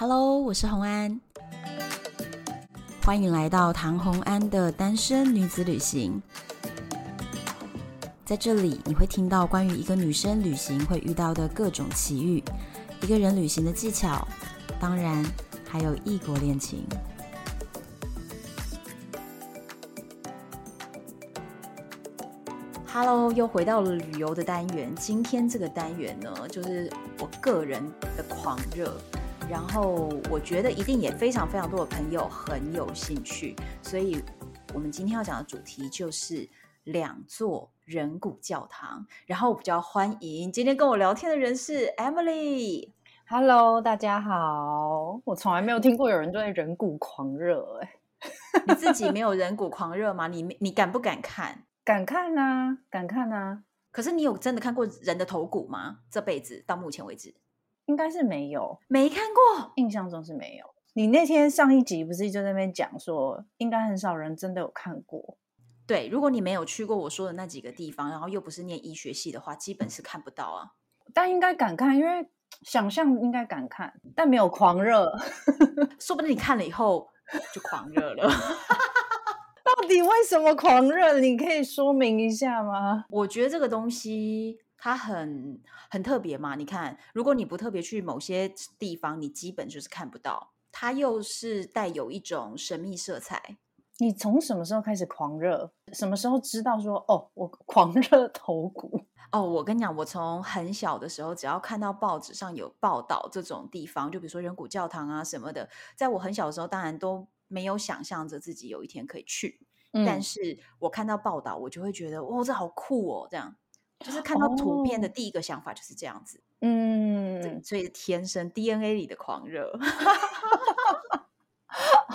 Hello，我是洪安，欢迎来到唐洪安的单身女子旅行。在这里，你会听到关于一个女生旅行会遇到的各种奇遇，一个人旅行的技巧，当然还有异国恋情。Hello，又回到了旅游的单元。今天这个单元呢，就是我个人的狂热。然后我觉得一定也非常非常多的朋友很有兴趣，所以我们今天要讲的主题就是两座人骨教堂。然后我比较欢迎今天跟我聊天的人是 Emily。Hello，大家好。我从来没有听过有人对人骨狂热，哎，你自己没有人骨狂热吗？你你敢不敢看？敢看啊，敢看啊。可是你有真的看过人的头骨吗？这辈子到目前为止。应该是没有，没看过，印象中是没有。你那天上一集不是就在那边讲说，应该很少人真的有看过。对，如果你没有去过我说的那几个地方，然后又不是念医学系的话，基本是看不到啊。但应该敢看，因为想象应该敢看，但没有狂热。说不定你看了以后就狂热了。到底为什么狂热？你可以说明一下吗？我觉得这个东西。它很很特别嘛？你看，如果你不特别去某些地方，你基本就是看不到。它又是带有一种神秘色彩。你从什么时候开始狂热？什么时候知道说哦，我 狂热头骨？哦，我跟你讲，我从很小的时候，只要看到报纸上有报道这种地方，就比如说人骨教堂啊什么的，在我很小的时候，当然都没有想象着自己有一天可以去。嗯，但是我看到报道，我就会觉得，哦，这好酷哦，这样。就是看到图片的第一个想法就是这样子，哦、嗯，所以天生 DNA 里的狂热，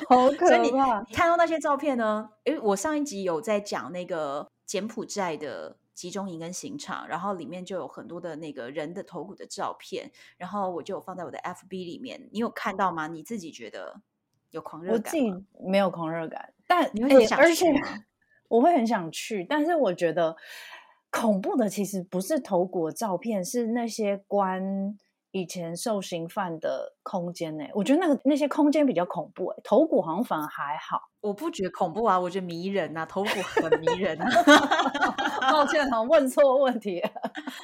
好可怕。所以你看到那些照片呢？因为我上一集有在讲那个柬埔寨的集中营跟刑场，然后里面就有很多的那个人的头骨的照片，然后我就有放在我的 FB 里面。你有看到吗？你自己觉得有狂热感？我自己没有狂热感，但你会想去吗？而 且我会很想去，但是我觉得。恐怖的其实不是头骨照片，是那些关以前受刑犯的空间呢。我觉得那个那些空间比较恐怖，头骨好像反而还好。我不觉得恐怖啊，我觉得迷人啊，头骨很迷人啊。抱歉，好像问错问题，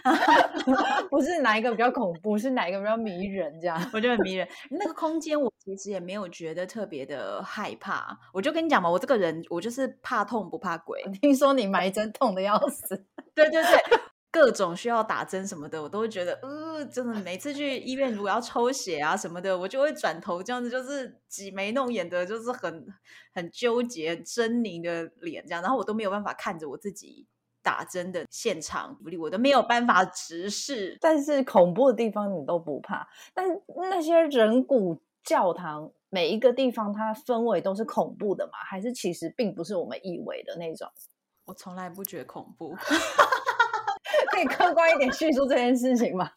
不是哪一个比较恐怖，是哪一个比较迷人？这样我觉得很迷人。那个空间我其实也没有觉得特别的害怕。我就跟你讲嘛，我这个人我就是怕痛不怕鬼。听说你埋针痛的要死，对对对。各种需要打针什么的，我都会觉得，呃，真的每次去医院如果要抽血啊什么的，我就会转头这样子，就是挤眉弄眼的，就是很很纠结、狰狞的脸这样，然后我都没有办法看着我自己打针的现场福利，我都没有办法直视。但是恐怖的地方你都不怕，但那些人骨教堂每一个地方它氛围都是恐怖的嘛？还是其实并不是我们以为的那种？我从来不觉得恐怖。可以客观一点叙述这件事情吗？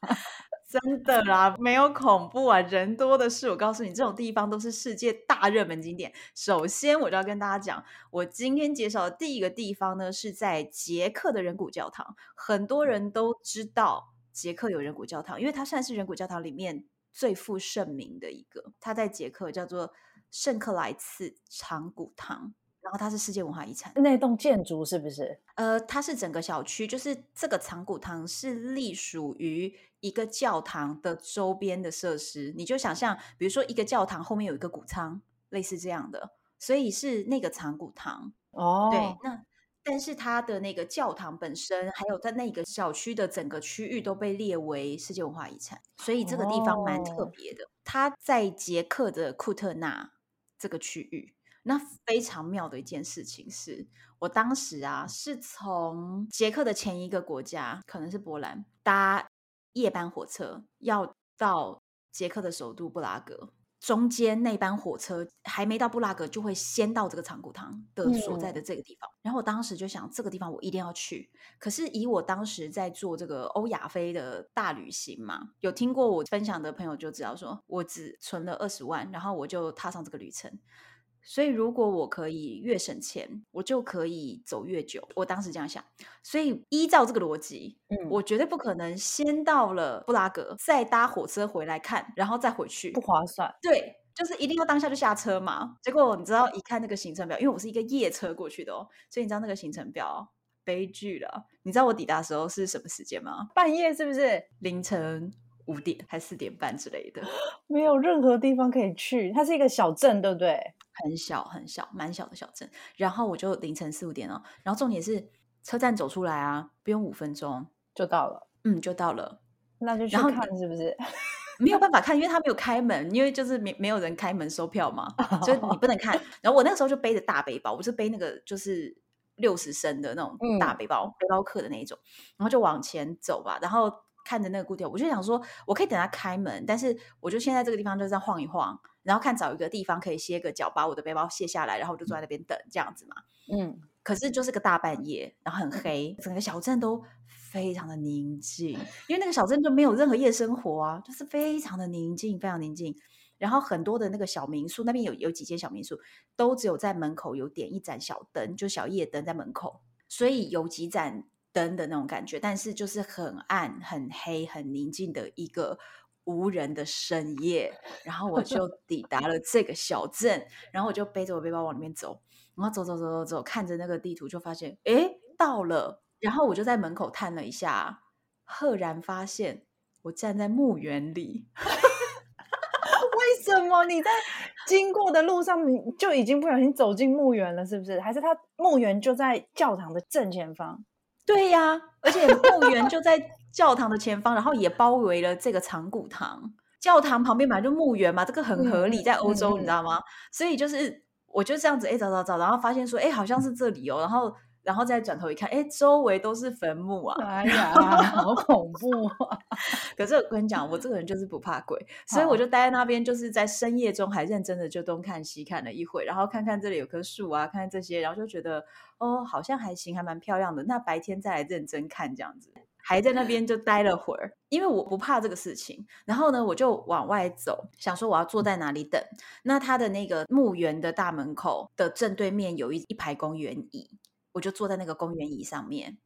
真的啦，没有恐怖啊，人多的是。我告诉你，这种地方都是世界大热门景点。首先，我就要跟大家讲，我今天介绍的第一个地方呢，是在捷克的人骨教堂。很多人都知道捷克有人骨教堂，因为它算是人骨教堂里面最负盛名的一个。它在捷克叫做圣克莱茨长骨堂。然后它是世界文化遗产，那栋建筑是不是？呃，它是整个小区，就是这个长骨堂是隶属于一个教堂的周边的设施。你就想象，比如说一个教堂后面有一个谷仓，类似这样的，所以是那个长骨堂。哦，对，那但是它的那个教堂本身，还有在那个小区的整个区域都被列为世界文化遗产，所以这个地方蛮特别的。哦，它在捷克的库特纳这个区域。那非常妙的一件事情是，我当时啊是从捷克的前一个国家，可能是波兰，搭夜班火车要到捷克的首都布拉格，中间那班火车还没到布拉格，就会先到这个长谷堂的所在的这个地方。嗯。然后我当时就想，这个地方我一定要去。可是以我当时在做这个欧亚非的大旅行嘛，有听过我分享的朋友就知道说，说我只存了二十万，然后我就踏上这个旅程。所以如果我可以越省钱，我就可以走越久。我当时这样想，所以依照这个逻辑，嗯，我绝对不可能先到了布拉格，再搭火车回来看，然后再回去，不划算。对，就是一定要当下就下车嘛。结果你知道，一看那个行程表，因为我是一个夜车过去的哦，所以你知道那个行程表悲剧了。你知道我抵达的时候是什么时间吗？半夜是不是？凌晨。五点还四点半之类的，没有任何地方可以去。它是一个小镇，对不对？很小很小，蛮小的小镇。然后我就凌晨四五点了。然后重点是车站走出来啊，不用五分钟就到了。嗯，就到了。那就去看是不是？没有办法看，因为他没有开门，因为就是没没有人开门收票嘛，所以你不能看。然后我那个时候就背着大背包，我是背那个就是六十升的那种大背包，嗯、背包客的那一种。然后就往前走吧，然后。看着那个固定，我就想说，我可以等他开门，但是我就现在这个地方就这样晃一晃，然后看找一个地方可以歇个脚，把我的背包卸下来，然后我就坐在那边等这样子嘛。嗯，可是就是个大半夜，然后很黑，整个小镇都非常的宁静，因为那个小镇就没有任何夜生活啊，就是非常的宁静，非常宁静。然后很多的那个小民宿那边有有几间小民宿，都只有在门口有点一盏小灯，就小夜灯在门口，所以有几盏。灯的那种感觉，但是就是很暗、很黑、很宁静的一个无人的深夜。然后我就抵达了这个小镇，然后我就背着我背包往里面走，然后走走走走走，看着那个地图就发现，哎，到了。然后我就在门口探了一下，赫然发现我站在墓园里。为什么你在经过的路上，你就已经不小心走进墓园了？是不是？还是他墓园就在教堂的正前方？对呀，而且墓园就在教堂的前方，然后也包围了这个长谷堂。教堂旁边本来就墓园嘛，这个很合理，在欧洲、嗯、你知道吗？所以就是我就这样子哎找找找，然后发现说哎好像是这里哦，然后。然后再转头一看，哎，周围都是坟墓啊！哎呀，好恐怖啊！可是我跟你讲，我这个人就是不怕鬼，所以我就待在那边，就是在深夜中还认真的就东看西看了一会，然后看看这里有棵树啊，看看这些，然后就觉得哦，好像还行，还蛮漂亮的。那白天再来认真看这样子，还在那边就待了会儿，因为我不怕这个事情。然后呢，我就往外走，想说我要坐在哪里等。那他的那个墓园的大门口的正对面有一一排公园椅。我就坐在那个公园椅上面，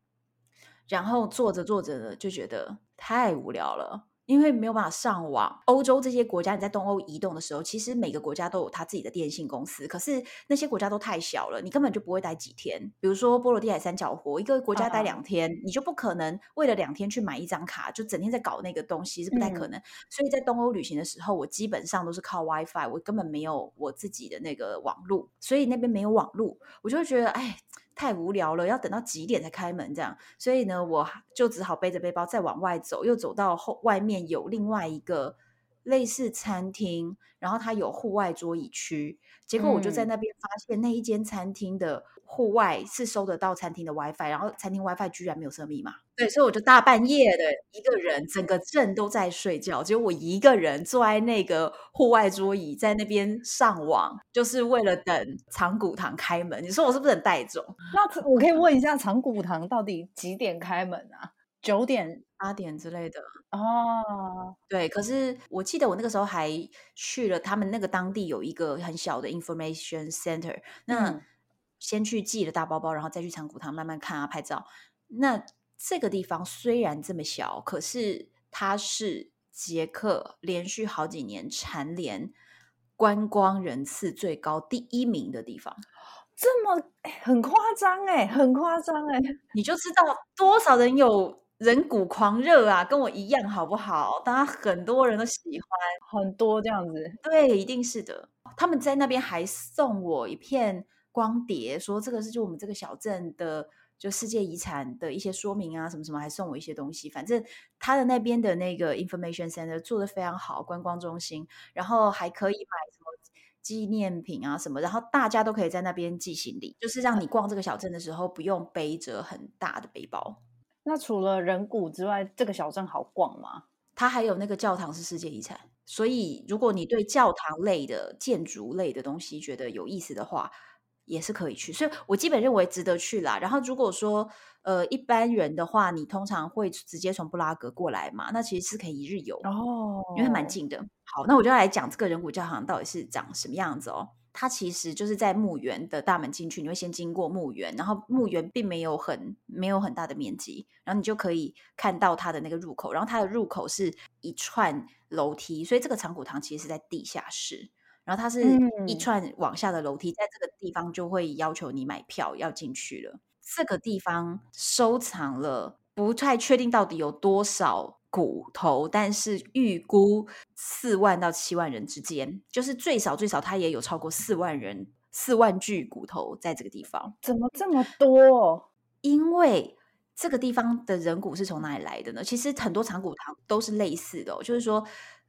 然后坐着坐着呢就觉得太无聊了，因为没有办法上网。欧洲这些国家，你在东欧移动的时候，其实每个国家都有他自己的电信公司，可是那些国家都太小了，你根本就不会待几天。比如说波罗的海三角国，一个国家待两天，你就不可能为了两天去买一张卡，就整天在搞那个东西是不太可能。嗯。所以在东欧旅行的时候，我基本上都是靠 WiFi，我根本没有我自己的那个网路，所以那边没有网路，我就会觉得哎。太无聊了，要等到几点才开门这样，所以呢，我就只好背着背包再往外走，又走到后外面有另外一个类似餐厅，然后它有户外桌椅区，结果我就在那边发现那一间餐厅的。户外是收得到餐厅的 WiFi，然后餐厅 WiFi 居然没有设密码，对，所以我就大半夜的一个人，整个镇都在睡觉，只有我一个人坐在那个户外桌椅，在那边上网，就是为了等长谷堂开门。你说我是不是很带种？那我可以问一下，长谷堂到底几点开门啊？九点、八点之类的哦。对，可是我记得我那个时候还去了他们那个当地有一个很小的 information center，那。嗯先去寄了大包包，然后再去长谷堂慢慢看啊，拍照。那这个地方虽然这么小，可是它是捷克连续好几年蝉联观光人次最高第一名的地方。这么很夸张哎，很夸张哎，你就知道多少人有人骨狂热啊，跟我一样好不好？大家很多人都喜欢，很多这样子。对，一定是的。他们在那边还送我一片。光碟说这个是就我们这个小镇的就世界遗产的一些说明啊，什么什么，还送我一些东西。反正他的那边的那个 information center 做的非常好，观光中心，然后还可以买什么纪念品啊什么，然后大家都可以在那边寄行李，就是让你逛这个小镇的时候不用背着很大的背包。那除了人骨之外，这个小镇好逛吗？它还有那个教堂是世界遗产，所以如果你对教堂类的建筑类的东西觉得有意思的话。也是可以去，所以我基本认为值得去啦。然后如果说呃一般人的话，你通常会直接从布拉格过来嘛，那其实是可以一日游哦，因为蛮近的。好，那我就要来讲这个人骨教堂到底是长什么样子哦。它其实就是在墓园的大门进去，你会先经过墓园，然后墓园并没有很没有很大的面积，然后你就可以看到它的那个入口，然后它的入口是一串楼梯，所以这个长骨堂其实是在地下室，然后它是一串往下的楼梯，在这个地方就会要求你买票要进去了。这个地方收藏了不太确定到底有多少骨头，但是预估四万到七万人之间，就是最少最少，它也有超过四万人、四万具骨头在这个地方。怎么这么多？因为这个地方的人骨是从哪里来的呢？其实很多长骨堂都是类似的哦，就是说。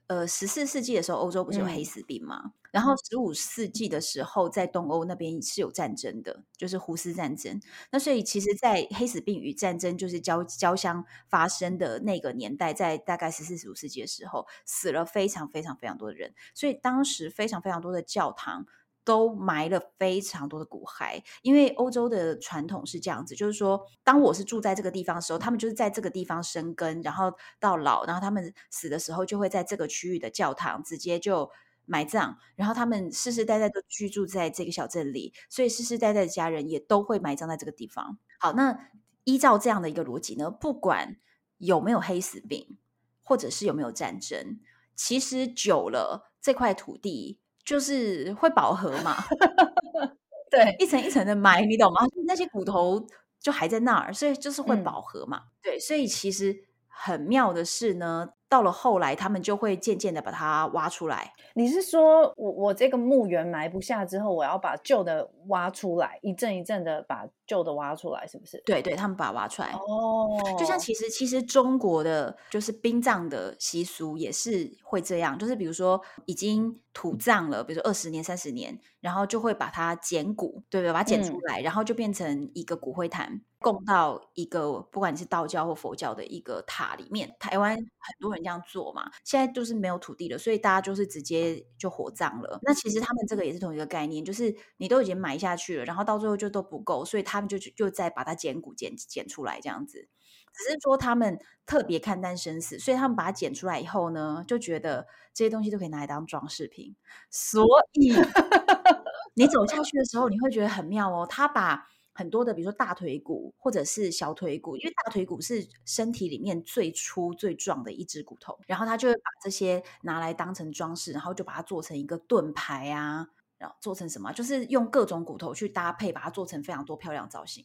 呃，十四世纪的时候，欧洲不是有黑死病吗？嗯、然后十五世纪的时候，在东欧那边是有战争的，就是胡斯战争。那所以，其实，在黑死病与战争就是交交相发生的那个年代，在大概十四、十五世纪的时候，死了非常非常非常多的人。所以当时非常非常多的教堂。都埋了非常多的骨骸，因为欧洲的传统是这样子，就是说，当我是住在这个地方的时候，他们就是在这个地方生根，然后到老，然后他们死的时候就会在这个区域的教堂直接就埋葬，然后他们世世代代都居住在这个小镇里，所以世世代代的家人也都会埋葬在这个地方。好，那依照这样的一个逻辑呢，不管有没有黑死病，或者是有没有战争，其实久了这块土地。就是会饱和嘛，对，一层一层的埋，你懂吗？那些骨头就还在那儿，所以就是会饱和嘛。嗯、对，所以其实很妙的是呢，到了后来，他们就会渐渐的把它挖出来。你是说我我这个墓园埋不下之后，我要把旧的挖出来，一阵一阵的把旧的挖出来，是不是？对对，他们把它挖出来。哦，就像其实其实中国的就是殡葬的习俗也是会这样，就是比如说已经。土葬了，比如说二十年、三十年，然后就会把它捡骨，对不对？把它捡出来，嗯、然后就变成一个骨灰坛，供到一个不管你是道教或佛教的一个塔里面。台湾很多人这样做嘛，现在就是没有土地了，所以大家就是直接就火葬了。那其实他们这个也是同一个概念，就是你都已经埋下去了，然后到最后就都不够，所以他们就就再把它捡骨捡捡出来这样子。只是说他们特别看淡生死，所以他们把它捡出来以后呢，就觉得这些东西都可以拿来当装饰品。所以你走下去的时候，你会觉得很妙哦。他把很多的，比如说大腿骨或者是小腿骨，因为大腿骨是身体里面最粗最壮的一只骨头，然后他就会把这些拿来当成装饰，然后就把它做成一个盾牌啊，然后做成什么，就是用各种骨头去搭配，把它做成非常多漂亮造型。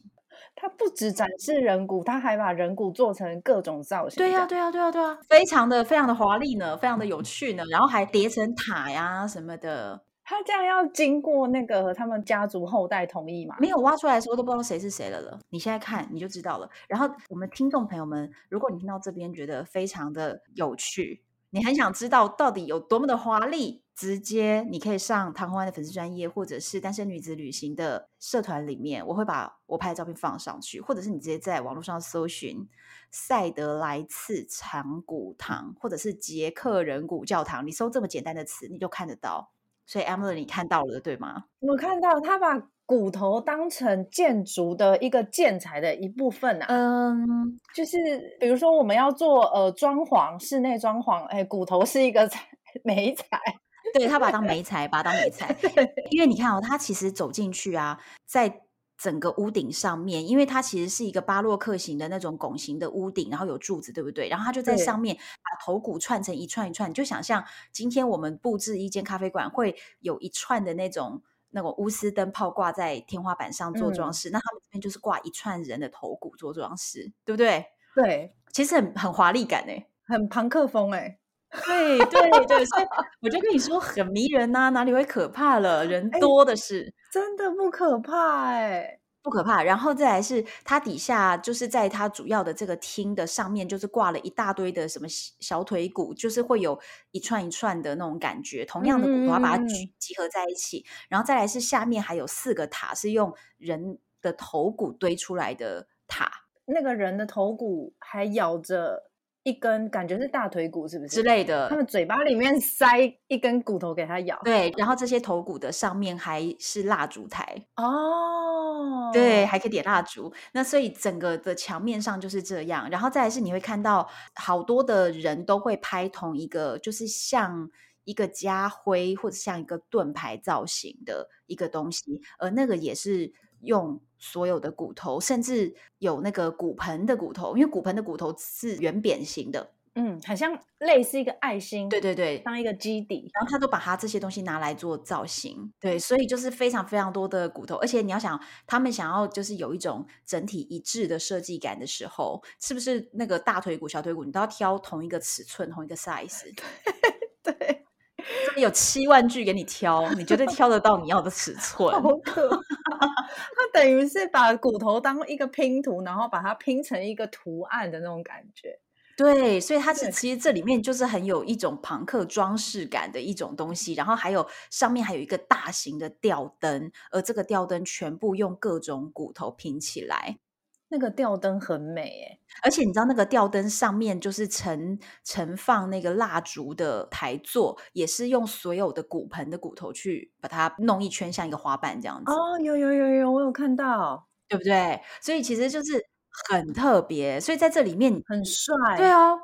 他不只展示人骨，它还把人骨做成各种造型。对呀、啊，对呀、啊，对呀、啊，对呀、啊，非常的非常的华丽呢，非常的有趣呢，然后还叠成塔呀什么的。他这样要经过那个他们家族后代同意嘛？没有挖出来的时候都不知道谁是谁了了。你现在看你就知道了。然后我们听众朋友们，如果你听到这边觉得非常的有趣，你很想知道到底有多么的华丽。直接你可以上唐红安的粉丝专业，或者是单身女子旅行的社团里面，我会把我拍的照片放上去，或者是你直接在网络上搜寻塞德莱茨长骨堂，或者是捷克人骨教堂，你搜这么简单的词，你就看得到。所以 Emily，你看到了对吗？我看到他把骨头当成建筑的一个建材的一部分啊。嗯，就是比如说我们要做呃装潢，室内装潢，哎，骨头是一个美材。对，他把它当媒材，把它当媒材。因为你看哦，他其实走进去啊，在整个屋顶上面，因为它其实是一个巴洛克型的那种拱形的屋顶，然后有柱子，对不对？然后他就在上面把头骨串成一串一串，你就想象今天我们布置一间咖啡馆，会有一串的那种那种钨丝灯泡挂在天花板上做装饰，嗯、那他们这边就是挂一串人的头骨做装饰，对不对？对，其实很很华丽感诶，很朋克风诶。对对对，所以我就跟你说很迷人呐、啊，哪里会可怕了？人多的是，真的不可怕哎，不可怕。然后再来是它底下，就是在它主要的这个厅的上面，就是挂了一大堆的什么小腿骨，就是会有一串一串的那种感觉。同样的骨头，要把它聚集合在一起。嗯、然后再来是下面还有四个塔，是用人的头骨堆出来的塔。那个人的头骨还咬着。一根感觉是大腿骨，是不是之类的？他们嘴巴里面塞一根骨头给他咬。对，然后这些头骨的上面还是蜡烛台哦，对，还可以点蜡烛。那所以整个的墙面上就是这样。然后再来是你会看到好多的人都会拍同一个，就是像一个家徽或者像一个盾牌造型的一个东西，而那个也是用所有的骨头，甚至有那个骨盆的骨头，因为骨盆的骨头是圆扁形的。嗯，很像类似一个爱心，对对对，当一个基底，然后他都把他这些东西拿来做造型，对，所以就是非常非常多的骨头，而且你要想，他们想要就是有一种整体一致的设计感的时候，是不是那个大腿骨、小腿骨你都要挑同一个尺寸、同一个 size？对，对这里有七万句给你挑，你绝对挑得到你要的尺寸。好可怕，他等于是把骨头当一个拼图，然后把它拼成一个图案的那种感觉。对，所以它是其实这里面就是很有一种朋克装饰感的一种东西，然后还有上面还有一个大型的吊灯，而这个吊灯全部用各种骨头拼起来，那个吊灯很美诶，而且你知道那个吊灯上面就是盛盛放那个蜡烛的台座，也是用所有的骨盆的骨头去把它弄一圈，像一个花瓣这样子。哦，有有有有，我有看到，对不对？所以其实就是。很特别，所以在这里面很帅。对啊，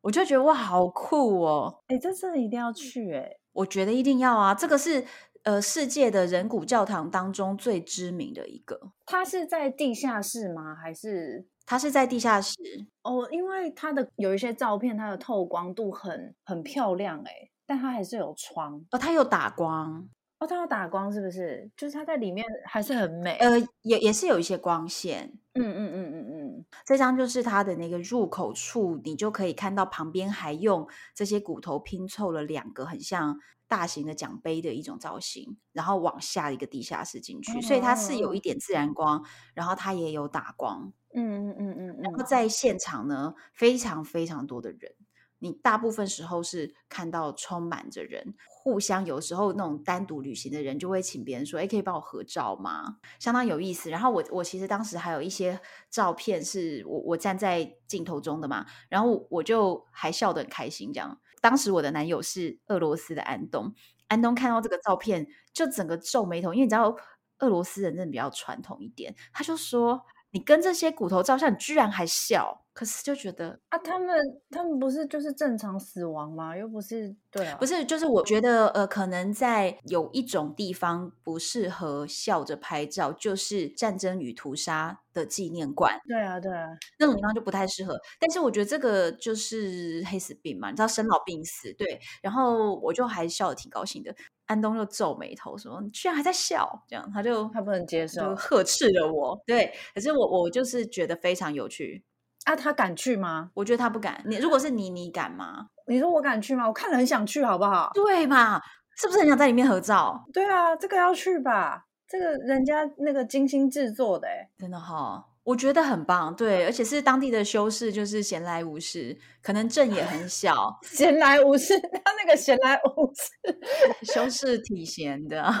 我就觉得哇，好酷哦！哎，这真的一定要去哎！我觉得一定要啊！这个是呃，世界的人骨教堂当中最知名的一个。它是在地下室吗？还是它是在地下室？哦，因为它的有一些照片，它的透光度很很漂亮哎，但它还是有窗哦，它有打光哦，它有打光是不是？就是它在里面还是很美，呃，也也是有一些光线。嗯嗯嗯嗯嗯，这张就是它的那个入口处，你就可以看到旁边还用这些骨头拼凑了两个很像大型的奖杯的一种造型，然后往下一个地下室进去，所以它是有一点自然光，然后它也有打光。嗯嗯嗯嗯，然后在现场呢，非常非常多的人。你大部分时候是看到充满着人，互相有时候那种单独旅行的人就会请别人说：“哎，可以帮我合照吗？”相当有意思。然后我我其实当时还有一些照片是我我站在镜头中的嘛，然后我就还笑得很开心。这样，当时我的男友是俄罗斯的安东，安东看到这个照片就整个皱眉头，因为你知道俄罗斯人真的比较传统一点，他就说：“你跟这些骨头照相，你居然还笑。”可是就觉得啊，他们他们不是就是正常死亡吗？又不是对啊，不是就是我觉得呃，可能在有一种地方不适合笑着拍照，就是战争与屠杀的纪念馆。对啊，对啊，那种地方就不太适合。但是我觉得这个就是黑死病嘛，你知道生老病死，对。然后我就还笑得挺高兴的。安东就皱眉头说：“你居然还在笑？”这样他就他不能接受，就呵斥了我。对，可是我我就是觉得非常有趣。啊，他敢去吗？我觉得他不敢。你如果是你，你敢吗？你说我敢去吗？我看了很想去，好不好？对嘛？是不是很想在里面合照？对啊，这个要去吧。这个人家那个精心制作的，真的哈、哦，我觉得很棒。对，而且是当地的修士，就是闲来无事，可能镇也很小，闲来无事。他那个闲来无事，修士挺闲的，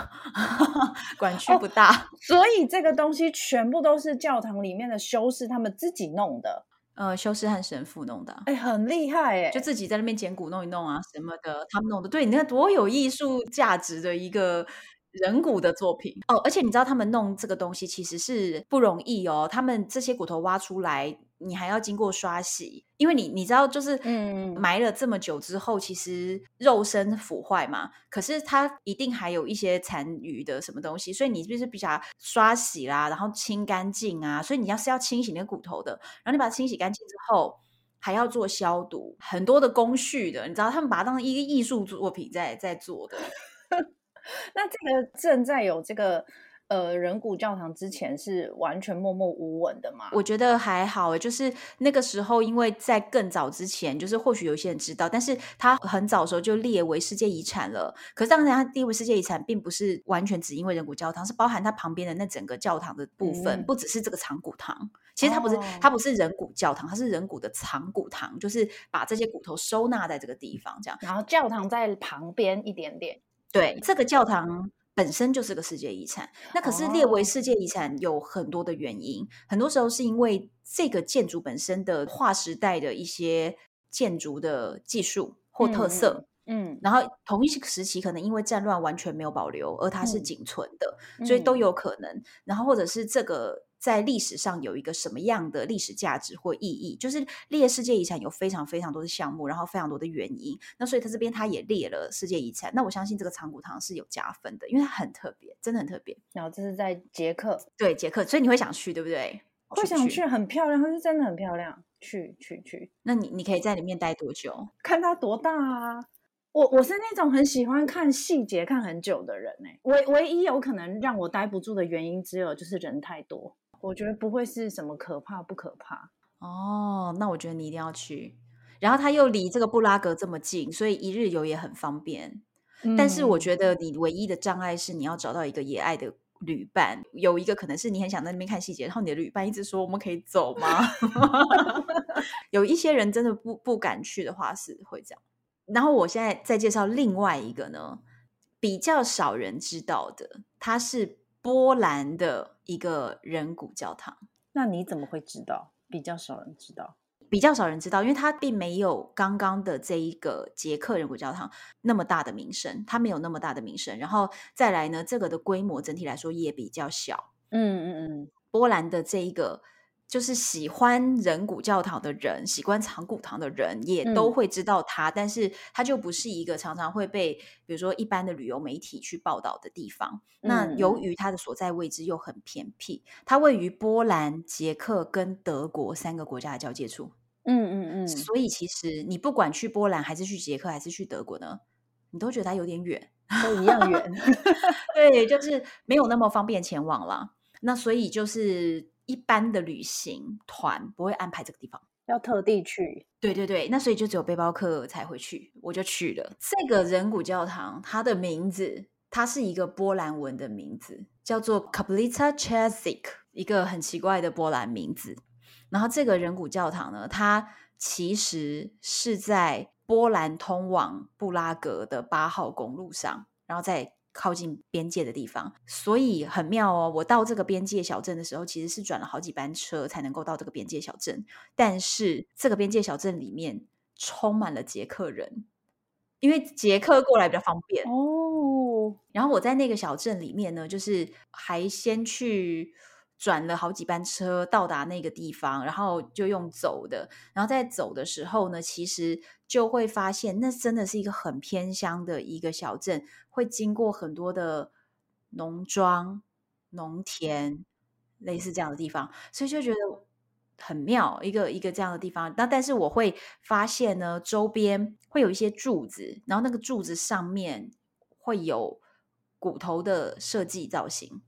管区不大、哦。所以这个东西全部都是教堂里面的修士他们自己弄的。呃，修士和神父弄的，哎，很厉害哎，就自己在那边捡骨弄一弄啊，什么的，他们弄的。对，你看多有艺术价值的一个人骨的作品哦。而且你知道他们弄这个东西其实是不容易哦，他们这些骨头挖出来。你还要经过刷洗，因为你你知道，就是嗯，埋了这么久之后，其实肉身腐坏嘛，可是它一定还有一些残余的什么东西，所以你就是比较刷洗啦，然后清干净啊，所以你要是要清洗那个骨头的，然后你把它清洗干净之后，还要做消毒，很多的工序的，你知道，他们把它当成一个艺术作品在在做的。那这个正在有这个。呃，人骨教堂之前是完全默默无闻的嘛？我觉得还好，就是那个时候，因为在更早之前，就是或许有些人知道，但是他很早的时候就列为世界遗产了。可是当然，他列为世界遗产，并不是完全只因为人骨教堂，是包含它旁边的那整个教堂的部分，嗯、不只是这个长骨堂。其实它不是，哦、它不是人骨教堂，它是人骨的藏骨堂，就是把这些骨头收纳在这个地方，这样。然后教堂在旁边一点点。对，这个教堂。本身就是个世界遗产，那可是列为世界遗产有很多的原因，oh. 很多时候是因为这个建筑本身的划时代的一些建筑的技术或特色，嗯，嗯，然后同一时期可能因为战乱完全没有保留，而它是仅存的，嗯，所以都有可能。然后或者是这个。在历史上有一个什么样的历史价值或意义，就是列世界遗产有非常非常多的项目，然后非常多的原因。那所以他这边他也列了世界遗产。那我相信这个长谷堂是有加分的，因为它很特别，真的很特别。然后这是在捷克，对捷克，所以你会想去，对不对？会想去，很漂亮，它是真的很漂亮。去去去，那你你可以在里面待多久？看它多大啊！我我是那种很喜欢看细节看很久的人呢。唯唯一有可能让我待不住的原因，只有就是人太多。我觉得不会是什么可怕不可怕哦。那我觉得你一定要去。然后它又离这个布拉格这么近，所以一日游也很方便。嗯。但是我觉得你唯一的障碍是你要找到一个野爱的。旅伴有一个可能是你很想在那边看细节，然后你的旅伴一直说我们可以走吗？有一些人真的不不敢去的话是会这样。然后我现在再介绍另外一个呢，比较少人知道的，它是波兰的一个人骨教堂。那你怎么会知道？比较少人知道。比较少人知道，因为它并没有刚刚的这一个捷克人骨教堂那么大的名声，它没有那么大的名声。然后再来呢，这个的规模整体来说也比较小。嗯嗯嗯，波兰的这一个。就是喜欢人骨教堂的人，喜欢长骨堂的人，也都会知道它。嗯、但是它就不是一个常常会被，比如说一般的旅游媒体去报道的地方。嗯、那由于它的所在位置又很偏僻，它位于波兰、捷克跟德国三个国家的交界处。嗯嗯嗯。所以其实你不管去波兰，还是去捷克，还是去德国呢，你都觉得它有点远，都一样远。对，就是没有那么方便前往了。那所以就是。一般的旅行团不会安排这个地方，要特地去。对对对，那所以就只有背包客才会去，我就去了。这个人骨教堂，它的名字，它是一个波兰文的名字，叫做 Kaplica Czeszik，一个很奇怪的波兰名字。然后这个人骨教堂呢，它其实是在波兰通往布拉格的八号公路上，然后在。靠近边界的地方，所以很妙哦。我到这个边界小镇的时候，其实是转了好几班车才能够到这个边界小镇。但是这个边界小镇里面充满了捷克人，因为捷克过来比较方便哦。然后我在那个小镇里面呢，就是还先去。转了好几班车到达那个地方，然后就用走的，然后在走的时候呢，其实就会发现那真的是一个很偏乡的一个小镇，会经过很多的农庄、农田，类似这样的地方，所以就觉得很妙，一个一个这样的地方。那但是我会发现呢，周边会有一些柱子，然后那个柱子上面会有骨头的设计造型。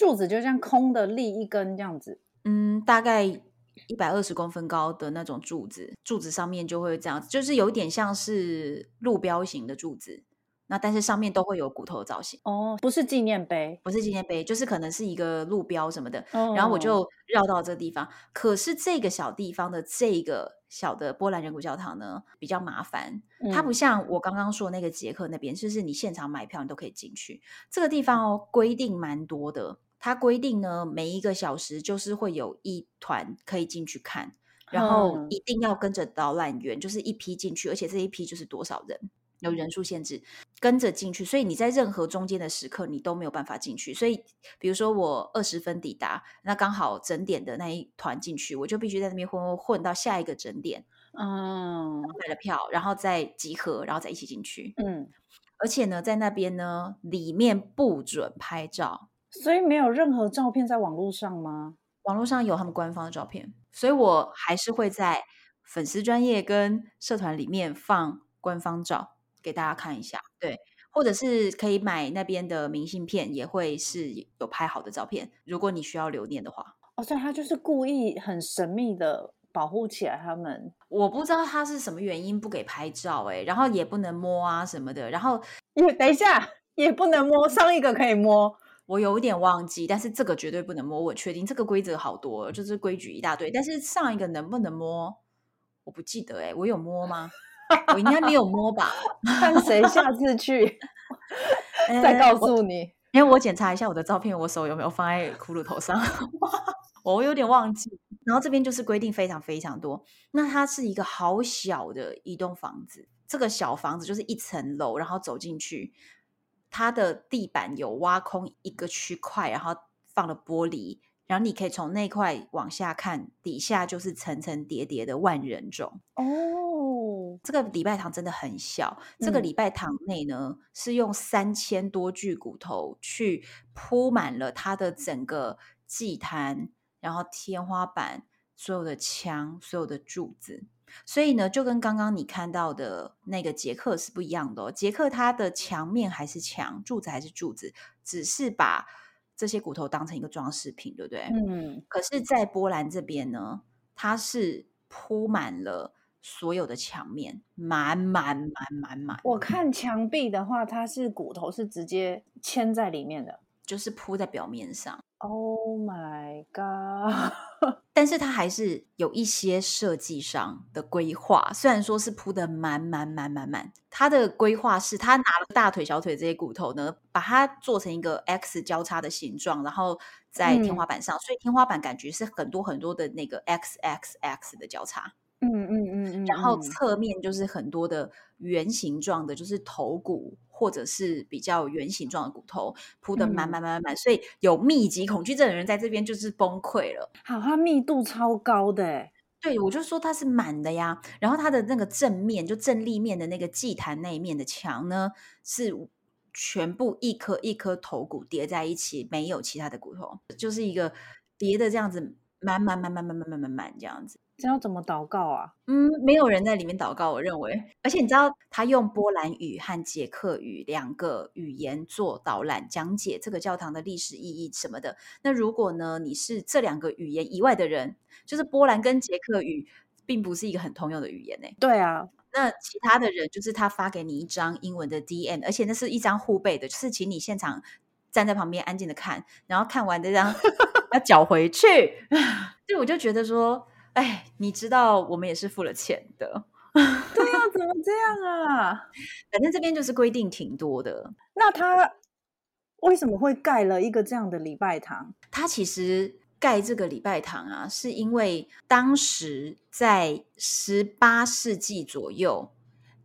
柱子就像空的立一根这样子，嗯，大概一百二十公分高的那种柱子，柱子上面就会这样，就是有点像是路标型的柱子，那但是上面都会有骨头的造型。哦，不是纪念碑，不是纪念碑，就是可能是一个路标什么的。哦，然后我就绕到这个地方，可是这个小地方的这个小的波兰人骨教堂呢，比较麻烦，嗯，它不像我刚刚说那个捷克那边，就是你现场买票你都可以进去。这个地方哦，规定蛮多的。它规定呢，每一个小时就是会有一团可以进去看，然后一定要跟着导览员，就是一批进去，而且这一批就是多少人，有人数限制，跟着进去。所以你在任何中间的时刻，你都没有办法进去。所以，比如说我二十分抵达，那刚好整点的那一团进去，我就必须在那边混混到下一个整点，嗯，买了票，然后再集合，然后再一起进去。嗯，而且呢，在那边呢，里面不准拍照。所以没有任何照片在网络上吗？网络上有他们官方的照片，所以我还是会在粉丝专页跟社团里面放官方照给大家看一下。对，或者是可以买那边的明信片，也会是有拍好的照片。如果你需要留念的话，哦，所以他就是故意很神秘的保护起来他们。我不知道他是什么原因不给拍照，欸，哎，然后也不能摸啊什么的，然后也等一下也不能摸，上一个可以摸。我有一点忘记，但是这个绝对不能摸。我确定这个规则好多，就是规矩一大堆。但是上一个能不能摸，我不记得哎，我有摸吗？我应该没有摸吧？看谁下次去 再告诉你。因为我检查一下我的照片，我手有没有放在骷髅头上？我有点忘记。然后这边就是规定非常非常多。那它是一个好小的一栋房子，这个小房子就是一层楼，然后走进去。它的地板有挖空一个区块，然后放了玻璃，然后你可以从那块往下看，底下就是层层叠叠的万人冢。哦，这个礼拜堂真的很小。这个礼拜堂内呢，嗯、是用三千多具骨头去铺满了它的整个祭坛，然后天花板、所有的墙、所有的柱子。所以呢，就跟刚刚你看到的那个杰克是不一样的哦。捷克他的墙面还是墙，柱子还是柱子，只是把这些骨头当成一个装饰品，对不对？嗯。可是，在波兰这边呢，它是铺满了所有的墙面，满满满满满。我看墙壁的话，它是骨头是直接嵌在里面的，就是铺在表面上。Oh my god！但是它还是有一些设计上的规划，虽然说是铺的满满满满满，它的规划是它拿了大腿、小腿这些骨头呢，把它做成一个 X 交叉的形状，然后在天花板上，嗯、所以天花板感觉是很多很多的那个 X X X 的交叉。嗯嗯嗯嗯，然后侧面就是很多的圆形状的，就是头骨或者是比较圆形状的骨头铺的满满满满满，所以有密集恐惧症的人在这边就是崩溃了。好，它密度超高的，对，我就说它是满的呀。然后它的那个正面就正立面的那个祭坛那一面的墙呢，是全部一颗一颗头骨叠在一起，没有其他的骨头，就是一个叠的这样子，满满满满满满满满满这样子。这要怎么祷告啊？嗯，没有人在里面祷告，我认为。而且你知道，他用波兰语和捷克语两个语言做导览讲解这个教堂的历史意义什么的。那如果呢，你是这两个语言以外的人，就是波兰跟捷克语并不是一个很通用的语言呢。对啊，那其他的人就是他发给你一张英文的 DM，而且那是一张互背的，就是请你现场站在旁边安静的看，然后看完这张 要缴回去。所以我就觉得说。哎，你知道我们也是付了钱的，对啊，怎么这样啊？反正这边就是规定挺多的。那他为什么会盖了一个这样的礼拜堂？他其实盖这个礼拜堂啊，是因为当时在十八世纪左右，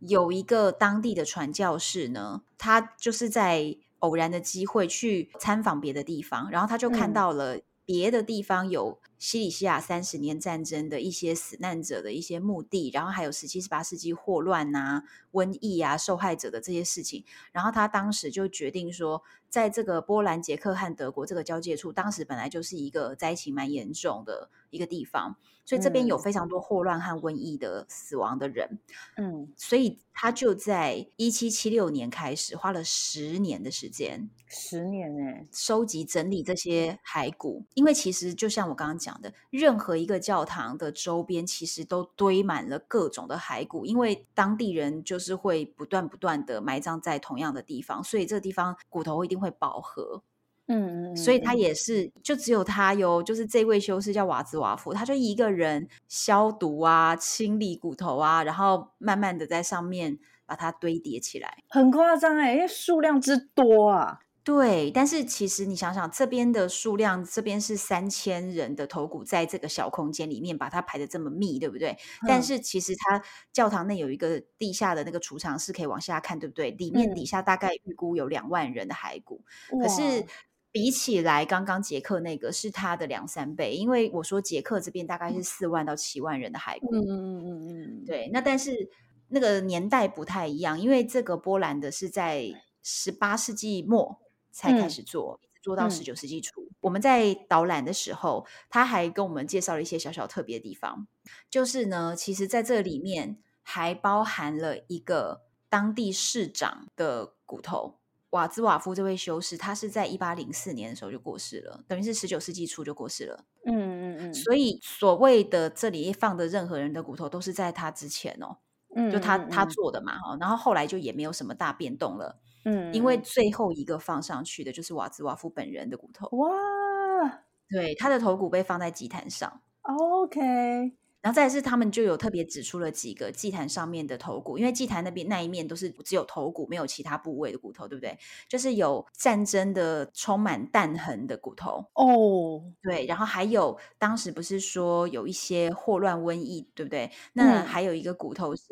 有一个当地的传教士呢，他就是在偶然的机会去参访别的地方，然后他就看到了别的地方有。西里西亚三十年战争的一些死难者的一些墓地，然后还有十七、十八世纪霍乱啊、瘟疫啊、受害者的这些事情，然后他当时就决定说，在这个波兰、捷克和德国这个交界处，当时本来就是一个灾情蛮严重的一个地方。所以这边有非常多霍乱和瘟疫的死亡的人，嗯，所以他就在一七七六年开始，花了十年的时间，十年诶，收集整理这些骸骨，因为其实就像我刚刚讲的，任何一个教堂的周边其实都堆满了各种的骸骨，因为当地人就是会不断不断的埋葬在同样的地方，所以这个地方骨头一定会饱和。嗯嗯，所以他也是，就只有他有，就是这位修士叫瓦兹瓦夫，他就一个人消毒啊、清理骨头啊，然后慢慢的在上面把它堆叠起来，很夸张哎，因为数量之多啊。对，但是其实你想想，这边的数量，这边是三千人的头骨，在这个小空间里面把它排的这么密，对不对？嗯、但是其实它教堂内有一个地下的那个储藏室，可以往下看，对不对？里面底下大概预估有两万人的骸骨，嗯、可是。比起来，刚刚捷克那个是它的两三倍，因为我说捷克这边大概是四万到七万人的骸骨。嗯嗯嗯嗯对，那但是那个年代不太一样，因为这个波兰的是在十八世纪末才开始做，一直、嗯、做到十九世纪初。嗯、我们在导览的时候，他还跟我们介绍了一些小小特别的地方，就是呢，其实在这里面还包含了一个当地市长的骨头。瓦兹瓦夫这位修士，他是在一八零四年的时候就过世了，等于是十九世纪初就过世了。嗯嗯嗯。所以所谓的这里放的任何人的骨头，都是在他之前哦，嗯，就他他做的嘛哈。然后后来就也没有什么大变动了。嗯，因为最后一个放上去的就是瓦兹瓦夫本人的骨头。哇，对，他的头骨被放在祭坛上。OK。然后再来是他们就有特别指出了几个祭坛上面的头骨，因为祭坛那边那一面都是只有头骨，没有其他部位的骨头，对不对？就是有战争的充满弹痕的骨头哦，对，然后还有当时不是说有一些霍乱瘟疫，对不对？那还有一个骨头是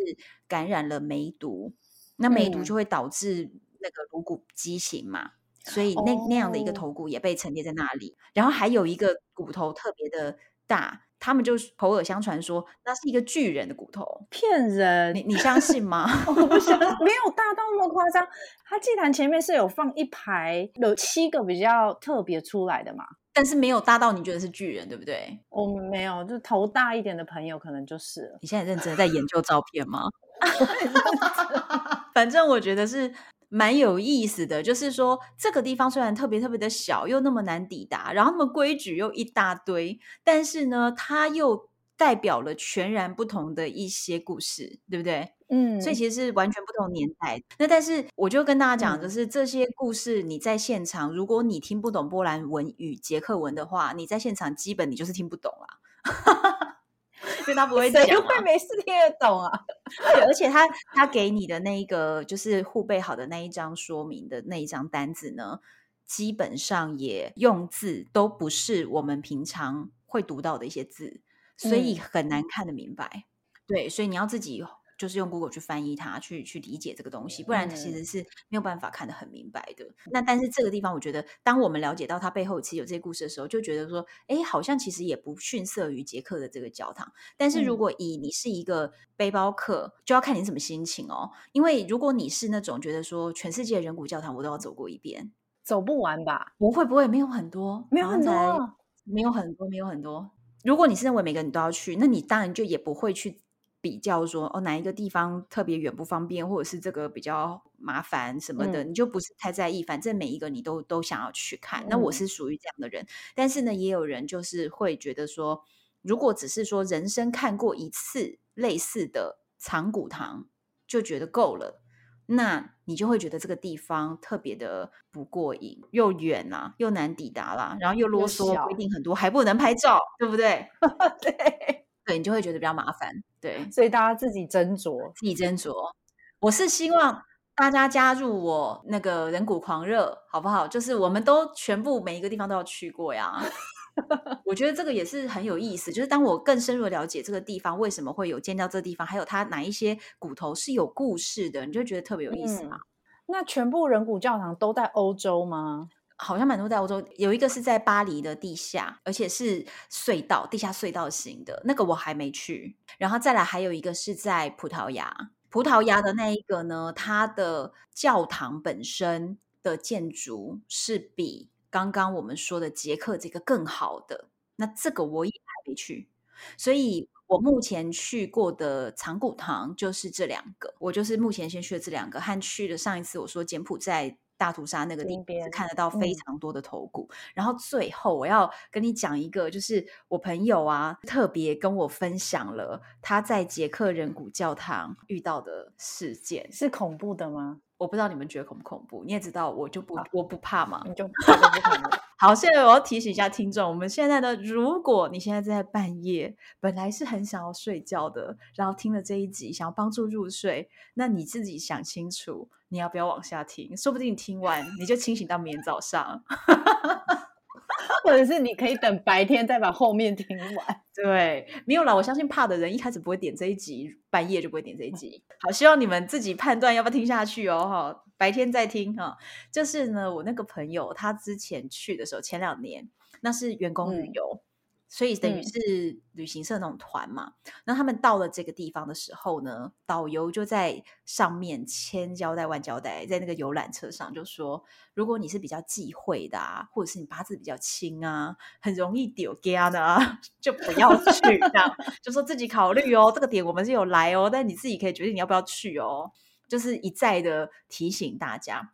感染了梅毒，嗯、那梅毒就会导致那个颅骨畸形嘛。所以那那样的一个头骨也被陈列在那里。然后还有一个骨头特别的大，他们就口耳相传说那是一个巨人的骨头，骗人！你你相信吗？我不相 信，没有大到那么夸张。它祭坛前面是有放一排，有七个比较特别出来的嘛。但是没有大到你觉得是巨人，对不对？我们没有，就头大一点的朋友可能就是了。你现在认真的在研究照片吗？反正我觉得是蛮有意思的，就是说这个地方虽然特别特别的小，又那么难抵达，然后那么规矩又一大堆，但是呢，它又代表了全然不同的一些故事，对不对？嗯，所以其实是完全不同年代。那但是我就跟大家讲，就是这些故事你在现场，嗯、如果你听不懂波兰文与捷克文的话，你在现场基本你就是听不懂啊，因为他不会讲、啊，谁会没事听得懂啊？对，而且他他给你的那一个就是互备好的那一张说明的那一张单子呢，基本上也用字都不是我们平常会读到的一些字，所以很难看得明白。嗯、对，所以你要自己。就是用 Google 去翻译它，去去理解这个东西，不然其实是没有办法看得很明白的。嗯、那但是这个地方，我觉得当我们了解到它背后其实有这些故事的时候，就觉得说，哎，好像其实也不逊色于捷克的这个教堂。但是如果以你是一个背包客，嗯、就要看你什么心情哦。因为如果你是那种觉得说，全世界人骨教堂我都要走过一遍，走不完吧？不会不会，没有很多，没有很多，没有很多，没有很多。如果你是认为每个人都要去，那你当然就也不会去。比较说哦，哪一个地方特别远不方便，或者是这个比较麻烦什么的，嗯、你就不是太在意。反正每一个你都都想要去看。嗯、那我是属于这样的人，但是呢，也有人就是会觉得说，如果只是说人生看过一次类似的藏骨堂就觉得够了，那你就会觉得这个地方特别的不过瘾，又远啊，又难抵达啦，然后又啰嗦，规定很多，还不能拍照，对不对？对。对，你就会觉得比较麻烦，对，所以大家自己斟酌，自己斟酌。我是希望大家加入我那个人骨狂热，好不好？就是我们都全部每一个地方都要去过呀。我觉得这个也是很有意思。就是当我更深入了解这个地方为什么会有建造这地方，还有它哪一些骨头是有故事的，你就觉得特别有意思嘛。嗯，那全部人骨教堂都在欧洲吗？好像蛮多在欧洲，有一个是在巴黎的地下，而且是隧道，地下隧道型的那个我还没去。然后再来还有一个是在葡萄牙，葡萄牙的那一个呢，它的教堂本身的建筑是比刚刚我们说的捷克这个更好的。那这个我也还没去，所以我目前去过的藏骨堂就是这两个，我就是目前先去了这两个，和去的上一次我说柬埔寨。大屠杀那个地方看得到非常多的头骨，嗯、然后最后我要跟你讲一个，就是我朋友啊特别跟我分享了他在捷克人骨教堂遇到的事件，是恐怖的吗？我不知道你们觉得恐不恐怖？你也知道我就不、啊、我不怕嘛，你就。好，现在我要提醒一下听众，我们现在呢，如果你现在在半夜，本来是很想要睡觉的，然后听了这一集，想要帮助入睡，那你自己想清楚，你要不要往下听？说不定你听完你就清醒到明天早上。或者是你可以等白天再把后面听完。对，没有啦，我相信怕的人一开始不会点这一集，半夜就不会点这一集。好，希望你们自己判断要不要听下去哦。哈，白天再听哈。就是呢，我那个朋友他之前去的时候，前两年那是员工旅游。嗯所以等于是旅行社那种团嘛，那、嗯、他们到了这个地方的时候呢，导游就在上面千交代万交代，在那个游览车上就说，如果你是比较忌讳的啊，或者是你八字比较轻啊，很容易丢家的啊，就不要去这样，就说自己考虑哦，这个点我们是有来哦，但你自己可以决定你要不要去哦，就是一再的提醒大家。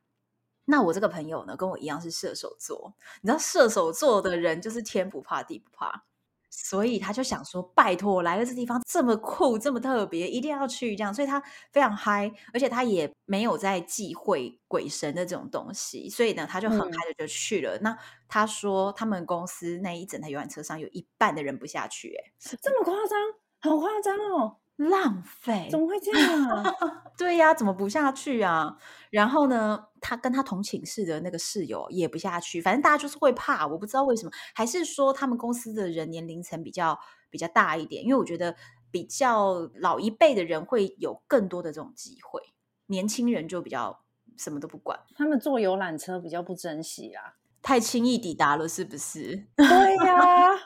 那我这个朋友呢，跟我一样是射手座，你知道射手座的人就是天不怕地不怕。所以他就想说：“拜托，我来了这地方这么酷，这么特别，一定要去这样。”所以他非常嗨，而且他也没有在忌讳鬼神的这种东西，所以呢，他就很嗨的就去了。嗯、那他说，他们公司那一整台游览车上有一半的人不下去，哎，这么夸张，好夸张哦。浪费？怎么会这样？对呀，怎么不下去啊？然后呢，他跟他同寝室的那个室友也不下去，反正大家就是会怕，我不知道为什么，还是说他们公司的人年龄层比较比较大一点？因为我觉得比较老一辈的人会有更多的这种机会，年轻人就比较什么都不管。他们坐游览车比较不珍惜啦，太轻易抵达了，是不是？对呀、啊，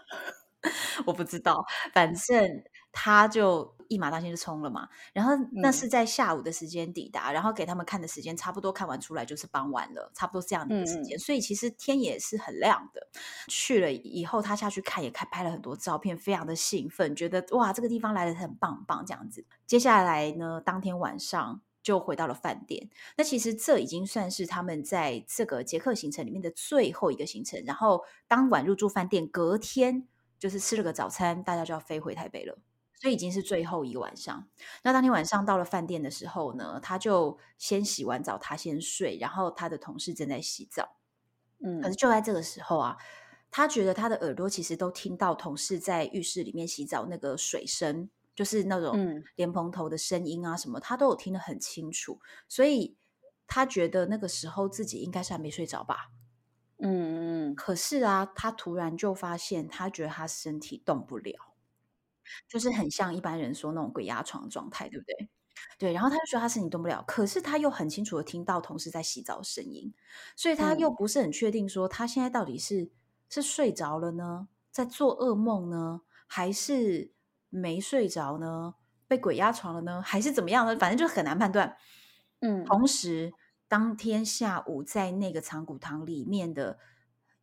我不知道，反正他就。一马当先就冲了嘛，然后那是在下午的时间抵达，嗯、然后给他们看的时间差不多看完出来就是傍晚了，差不多这样的时间，嗯、所以其实天也是很亮的。去了以后，他下去看也开拍了很多照片，非常的兴奋，觉得哇，这个地方来的很棒棒这样子。接下来呢，当天晚上就回到了饭店。那其实这已经算是他们在这个捷克行程里面的最后一个行程。然后当晚入住饭店，隔天就是吃了个早餐，大家就要飞回台北了。所以已经是最后一个晚上。那当天晚上到了饭店的时候呢，他就先洗完澡，他先睡，然后他的同事正在洗澡。嗯，可是就在这个时候啊，他觉得他的耳朵其实都听到同事在浴室里面洗澡那个水声，就是那种莲蓬头的声音啊什么，他都有听得很清楚。所以他觉得那个时候自己应该是还没睡着吧。嗯嗯。可是啊，他突然就发现，他觉得他身体动不了。就是很像一般人说那种鬼压床的状态，对不对？对，然后他就说他身体动不了，可是他又很清楚的听到同事在洗澡的声音，所以他又不是很确定说他现在到底是是睡着了呢，在做噩梦呢，还是没睡着呢？被鬼压床了呢，还是怎么样呢？反正就很难判断。嗯，同时当天下午在那个藏骨堂里面的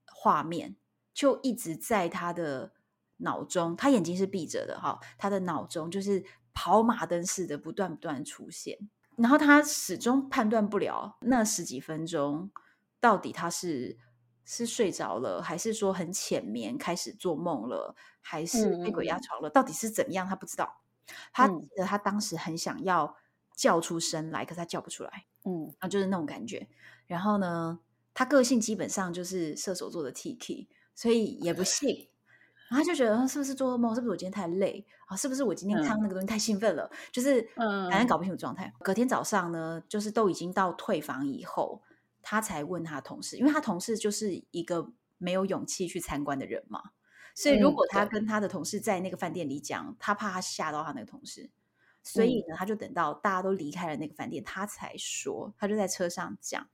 画面就一直在他的。脑中，他眼睛是闭着的哈，他的脑中就是跑马灯似的不断不断出现，然后他始终判断不了那十几分钟到底他是是睡着了，还是说很浅眠开始做梦了，还是被鬼压床了，嗯、到底是怎么样？他不知道。他记得他当时很想要叫出声来，可是他叫不出来，嗯，然后就是那种感觉。然后呢，他个性基本上就是射手座的 T-K，所以也不信。然后他就觉得是不是做噩梦？是不是我今天太累啊？是不是我今天看那个东西太兴奋了？嗯、就是反正搞不清楚状态。嗯、隔天早上呢，就是都已经到退房以后，他才问他同事，因为他同事就是一个没有勇气去参观的人嘛。所以如果他跟他的同事在那个饭店里讲，嗯、他怕他吓到他那个同事，所以呢，他就等到大家都离开了那个饭店，他才说，他就在车上讲，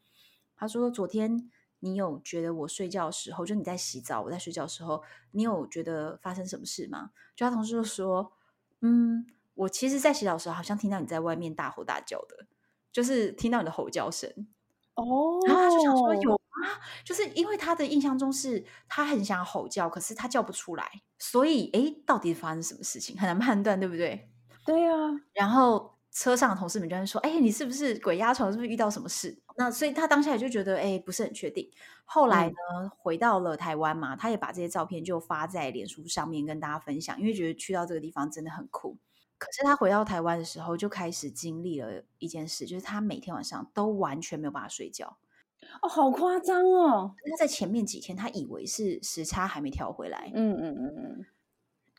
他说昨天。你有觉得我睡觉的时候，就你在洗澡，我在睡觉的时候，你有觉得发生什么事吗？就他同事就说，嗯，我其实，在洗澡的时候，好像听到你在外面大吼大叫的，就是听到你的吼叫声。哦，然后他就想说，有啊，就是因为他的印象中是他很想吼叫，可是他叫不出来，所以，诶，到底发生什么事情，很难判断，对不对？对呀、啊。然后车上的同事们就会说，哎，你是不是鬼压床？是不是遇到什么事？那所以他当下也就觉得，哎，不是很确定。后来呢，嗯、回到了台湾嘛，他也把这些照片就发在脸书上面跟大家分享，因为觉得去到这个地方真的很酷。可是他回到台湾的时候，就开始经历了一件事，就是他每天晚上都完全没有办法睡觉。哦，好夸张哦！那在前面几天，他以为是时差还没调回来。嗯嗯嗯嗯。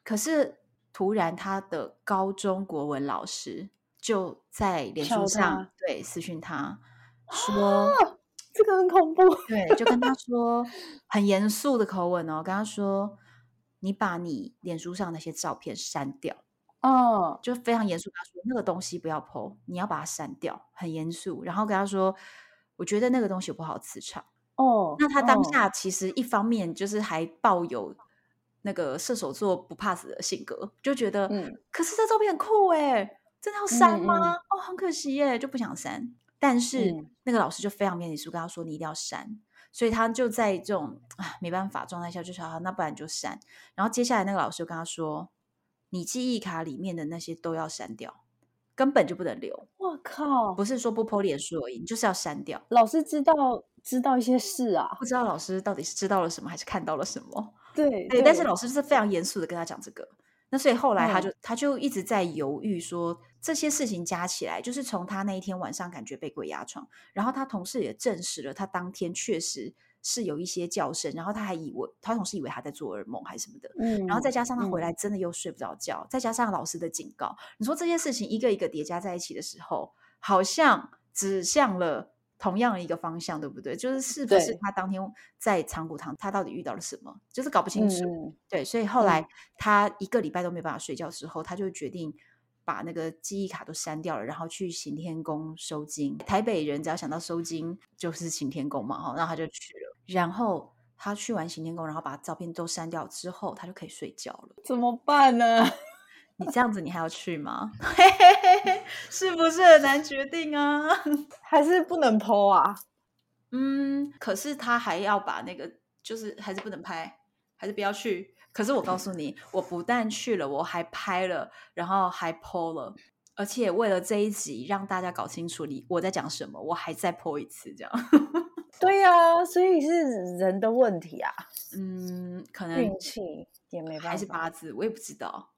可是突然，他的高中国文老师就在脸书上对私讯他。说这个很恐怖，对，就跟他 说很严肃的口吻哦，跟他说，你把你脸书上那些照片删掉，哦，就非常严肃，他说那个东西不要 po，你要把它删掉，很严肃，然后跟他说，我觉得那个东西不好磁场，哦，那他当下其实一方面就是还抱有那个射手座不怕死的性格，就觉得，嗯，可是这照片很酷哎，真的要删吗？嗯嗯哦，很可惜耶，就不想删。但是、嗯、那个老师就非常严肃，跟他说：“你一定要删。”所以他就在这种啊没办法状态下，就说：“好，那不然就删。”然后接下来那个老师就跟他说：“你记忆卡里面的那些都要删掉，根本就不能留。”我靠！不是说不 po 脸书而已，你就是要删掉。老师知道知道一些事啊，不知道老师到底是知道了什么，还是看到了什么？对对，但是老师是非常严肃的跟他讲这个。那所以后来他就、嗯、他就一直在犹豫说。这些事情加起来，就是从他那一天晚上感觉被鬼压床，然后他同事也证实了，他当天确实是有一些叫声，然后他还以为他同事以为他在做噩梦还是什么的，嗯，然后再加上他回来真的又睡不着觉，嗯、再加上老师的警告，你说这些事情一个一个叠加在一起的时候，好像指向了同样的一个方向，对不对？就是是不是他当天在长谷堂，他到底遇到了什么，就是搞不清楚。嗯、对，所以后来他一个礼拜都没办法睡觉之后，他就决定。把那个记忆卡都删掉了，然后去行天宫收金。台北人只要想到收金就是行天宫嘛，哈，然后他就去了。然后他去完行天宫，然后把照片都删掉之后，他就可以睡觉了。怎么办呢？你这样子，你还要去吗？是不是很难决定啊？还是不能 po 啊？嗯，可是他还要把那个，就是还是不能拍，还是不要去。可是我告诉你，我不但去了，我还拍了，然后还 po 了，而且为了这一集让大家搞清楚你我在讲什么，我还再 po 一次，这样。对呀、啊，所以是人的问题啊。嗯，可能运气也没办法，还是八字，我也不知道。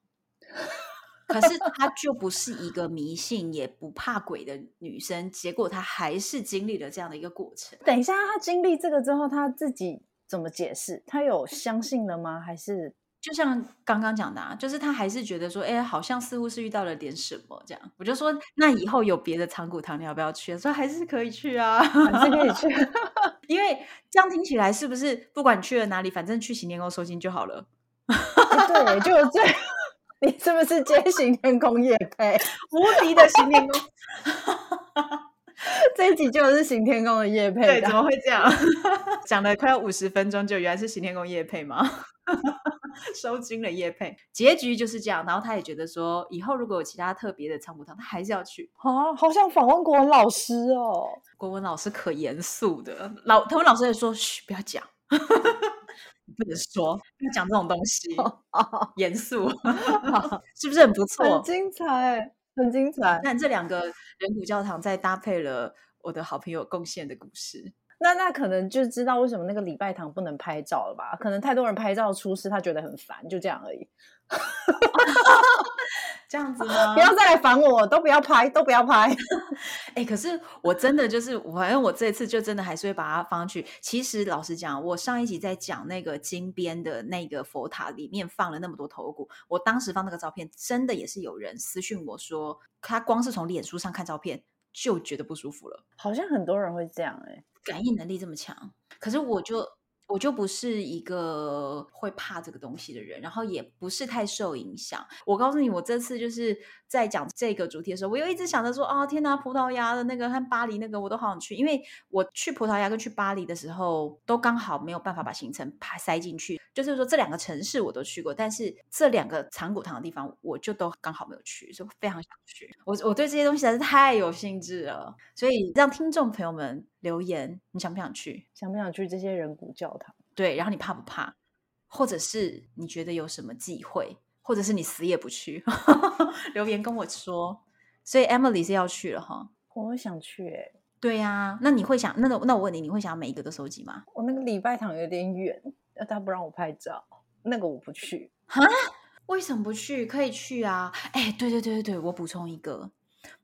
可是她就不是一个迷信也不怕鬼的女生，结果她还是经历了这样的一个过程。等一下，她经历这个之后，她自己怎么解释？她有相信了吗？还是就像刚刚讲的，啊，就是她还是觉得说，哎，好像似乎是遇到了点什么这样。我就说，那以后有别的长谷堂，你要不要去？说还是可以去啊，还是可以去，因为这样听起来是不是不管去了哪里，反正去行天宫收心就好了？对，就这样。你是不是接行天宫夜配？无敌的行天宫，这一集就是行天宫的夜配。对，怎么会这样？讲了快要五十分钟，就原来是行天宫夜配吗？收惊了夜配，结局就是这样。然后他也觉得说，以后如果有其他特别的藏古堂，他还是要去。啊，好像访问国文老师哦。国文老师可严肃的，老他们老师也说，嘘，不要讲。不能说，不讲这种东西，严肃，是不是很不错？很精彩，很精彩。那这两个人骨教堂再搭配了我的好朋友贡献的故事，那那可能就知道为什么那个礼拜堂不能拍照了吧？可能太多人拍照出事，他觉得很烦，就这样而已。这样子吗？不要再来烦我，都不要拍，都不要拍。哎、欸，可是我真的就是，反正我这次就真的还是会把它放上去。其实老实讲，我上一集在讲那个金边的那个佛塔里面放了那么多头骨，我当时放那个照片，真的也是有人私讯我说，他光是从脸书上看照片就觉得不舒服了。好像很多人会这样、欸，哎，感应能力这么强，可是我就。我就不是一个会怕这个东西的人，然后也不是太受影响。我告诉你，我这次就是在讲这个主题的时候，我又一直想着说，啊，天哪，葡萄牙的那个和巴黎那个，我都好想去。因为我去葡萄牙跟去巴黎的时候，都刚好没有办法把行程排塞进去。就是说，这两个城市我都去过，但是这两个藏古堂的地方，我就都刚好没有去，就非常想去。我我对这些东西实在是太有兴致了，所以让听众朋友们留言，你想不想去？想不想去这些人骨教堂？对，然后你怕不怕？或者是你觉得有什么忌讳？或者是你死也不去？留言跟我说。所以 Emily 是要去了哈，我想去哎、欸。对呀、啊，那你会想？那那我问你，你会想要每一个都收集吗？我那个礼拜堂有点远，他不让我拍照，那个我不去。哈？为什么不去？可以去啊！哎，对对对对对，我补充一个，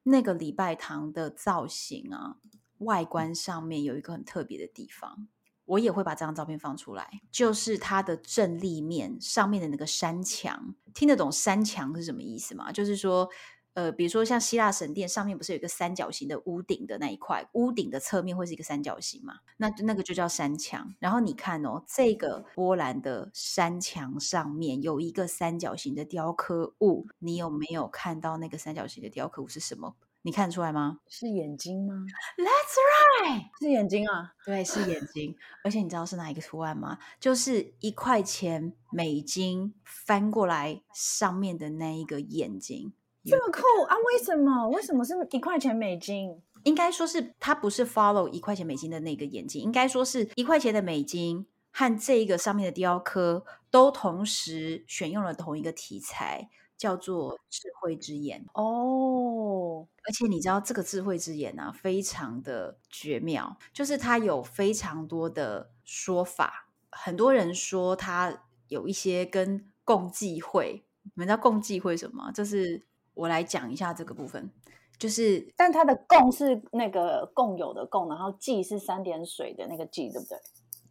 那个礼拜堂的造型啊，外观上面有一个很特别的地方。我也会把这张照片放出来，就是它的正立面上面的那个山墙，听得懂山墙是什么意思吗？就是说，呃，比如说像希腊神殿上面不是有一个三角形的屋顶的那一块，屋顶的侧面会是一个三角形嘛？那那个就叫山墙。然后你看哦，这个波兰的山墙上面有一个三角形的雕刻物，你有没有看到那个三角形的雕刻物是什么？你看得出来吗？是眼睛吗？That's right，是眼睛啊。对，是眼睛。而且你知道是哪一个图案吗？就是一块钱美金翻过来上面的那一个眼睛。这么酷啊？为什么？为什么是一块钱美金？应该说是它不是 follow 一块钱美金的那个眼睛，应该说是一块钱的美金和这个上面的雕刻都同时选用了同一个题材。叫做智慧之眼哦，而且你知道这个智慧之眼啊，非常的绝妙，就是它有非常多的说法。很多人说它有一些跟共济会，你们知道共济会什么？就是我来讲一下这个部分，就是但它的共是那个共有的共，然后济是三点水的那个济，对不对？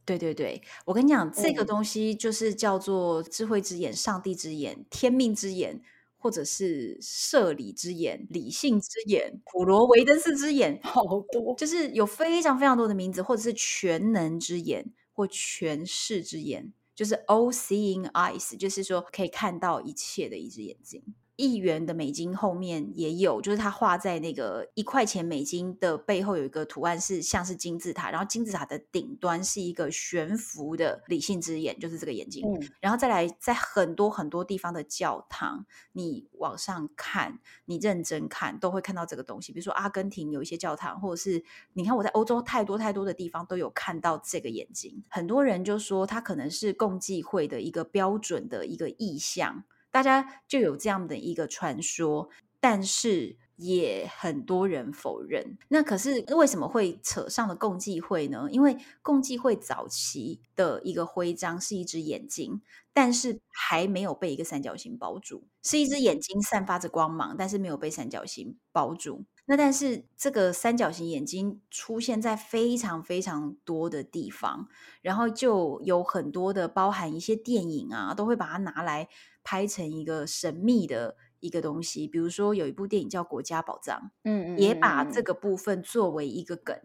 对对对，我跟你讲，这个东西就是叫做智慧之眼、上帝之眼、天命之眼，或者是社理之眼、理性之眼、普罗维登斯之眼，好多，就是有非常非常多的名字，或者是全能之眼或全视之眼，就是 all seeing eyes，就是说可以看到一切的一只眼睛。亿元的美金后面也有，就是它画在那个一块钱美金的背后有一个图案，是像是金字塔，然后金字塔的顶端是一个悬浮的理性之眼，就是这个眼睛。嗯、然后再来，在很多很多地方的教堂，你往上看，你认真看，都会看到这个东西。比如说阿根廷有一些教堂，或者是你看我在欧洲太多太多的地方都有看到这个眼睛。很多人就说它可能是共济会的一个标准的一个意象。大家就有这样的一个传说，但是也很多人否认。那可是为什么会扯上了共济会呢？因为共济会早期的一个徽章是一只眼睛，但是还没有被一个三角形包住，是一只眼睛散发着光芒，但是没有被三角形包住。那但是这个三角形眼睛出现在非常非常多的地方，然后就有很多的包含一些电影啊，都会把它拿来。拍成一个神秘的一个东西，比如说有一部电影叫《国家宝藏》，嗯，嗯，也把这个部分作为一个梗，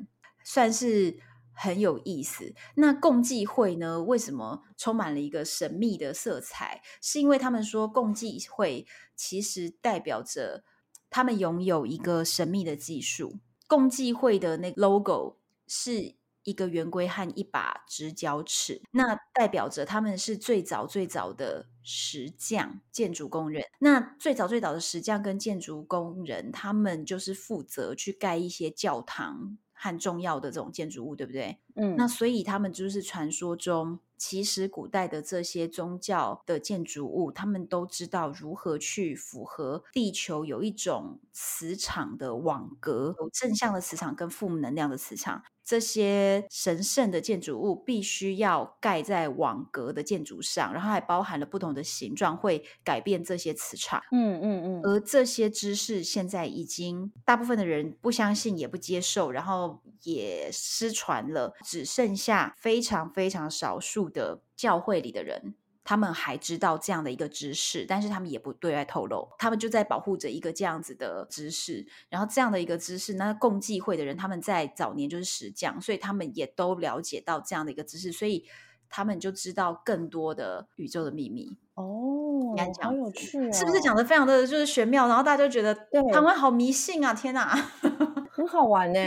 算是很有意思。那共济会呢？为什么充满了一个神秘的色彩？是因为他们说共济会其实代表着他们拥有一个神秘的技术。共济会的那个 logo 是。一个圆规和一把直角尺，那代表着他们是最早最早的石匠建筑工人。那最早最早的石匠跟建筑工人，他们就是负责去盖一些教堂和重要的这种建筑物，对不对？嗯，那所以他们就是传说中，其实古代的这些宗教的建筑物，他们都知道如何去符合地球有一种磁场的网格，有正向的磁场跟负能量的磁场。这些神圣的建筑物必须要盖在网格的建筑上，然后还包含了不同的形状，会改变这些磁场。嗯嗯嗯。而这些知识现在已经大部分的人不相信，也不接受，然后也失传了，只剩下非常非常少数的教会里的人。他们还知道这样的一个知识，但是他们也不对外透露。他们就在保护着一个这样子的知识，然后这样的一个知识，那共济会的人他们在早年就是石匠，所以他们也都了解到这样的一个知识，所以他们就知道更多的宇宙的秘密。哦，好有趣哦，是不是讲的非常的就是玄妙？然后大家就觉得台湾好迷信啊！天哪！很好玩呢，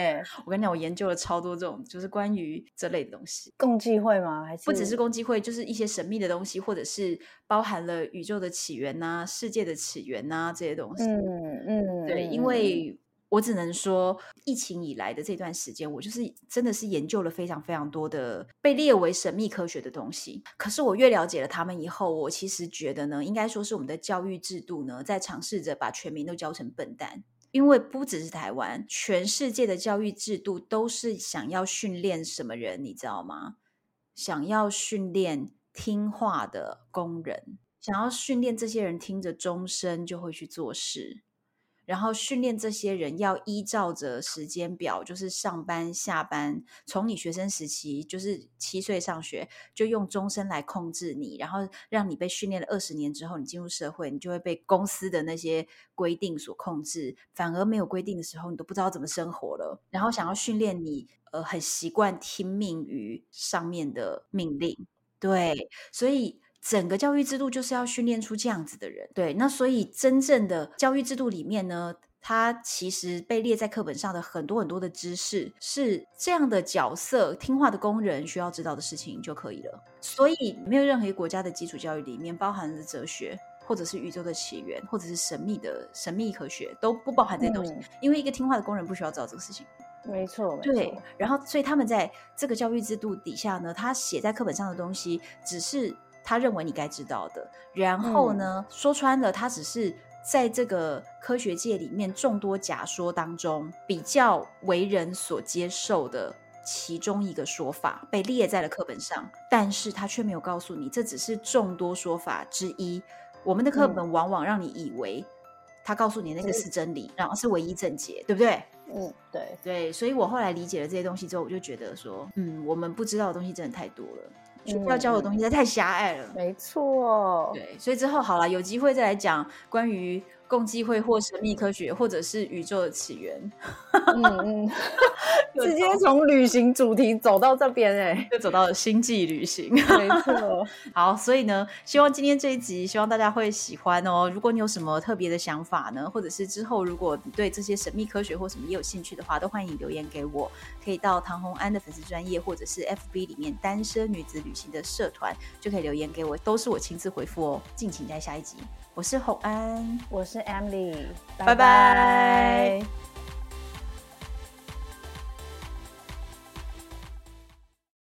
我跟你讲，我研究了超多这种，就是关于这类的东西。共济会吗？还是不只是共济会，就是一些神秘的东西，或者是包含了宇宙的起源呐、啊、世界的起源呐、啊、这些东西。嗯嗯，对，因为我只能说，疫情以来的这段时间，我就是真的是研究了非常非常多的被列为神秘科学的东西。可是我越了解了他们以后，我其实觉得呢，应该说是我们的教育制度呢，在尝试着把全民都教成笨蛋。因为不只是台湾，全世界的教育制度都是想要训练什么人，你知道吗？想要训练听话的工人，想要训练这些人听着钟声就会去做事。然后训练这些人要依照着时间表，就是上班下班。从你学生时期，就是七岁上学，就用终身来控制你，然后让你被训练了二十年之后，你进入社会，你就会被公司的那些规定所控制。反而没有规定的时候，你都不知道怎么生活了。然后想要训练你，呃，很习惯听命于上面的命令。对，所以。整个教育制度就是要训练出这样子的人，对。那所以真正的教育制度里面呢，它其实被列在课本上的很多很多的知识，是这样的角色，听话的工人需要知道的事情就可以了。所以没有任何一个国家的基础教育里面包含的哲学，或者是宇宙的起源，或者是神秘的神秘科学都不包含这些东西，嗯，因为一个听话的工人不需要知道这个事情。没错，对。然后，所以他们在这个教育制度底下呢，他写在课本上的东西只是。他认为你该知道的，然后呢，嗯、说穿了，他只是在这个科学界里面众多假说当中比较为人所接受的其中一个说法，被列在了课本上，但是他却没有告诉你，这只是众多说法之一。我们的课本往往让你以为他告诉你那个是真理，嗯、然后是唯一正解，对不对？嗯，对对。所以我后来理解了这些东西之后，我就觉得说，嗯，我们不知道的东西真的太多了。学校教的东西它太狭隘了，没错。对，所以之后好了，有机会再来讲关于共济会或神秘科学，或者是宇宙的起源。嗯嗯，直接从旅行主题走到这边哎、欸，就走到了星际旅行。没错。好，所以呢，希望今天这一集，希望大家会喜欢哦。如果你有什么特别的想法呢，或者是之后如果你对这些神秘科学或什么也有兴趣的话，都欢迎留言给我。可以到唐红安的粉丝专业，或者是 FB 里面单身女子旅行的社团，就可以留言给我，都是我亲自回复哦。敬请在下一集。我是红安，我是 Emily，拜拜。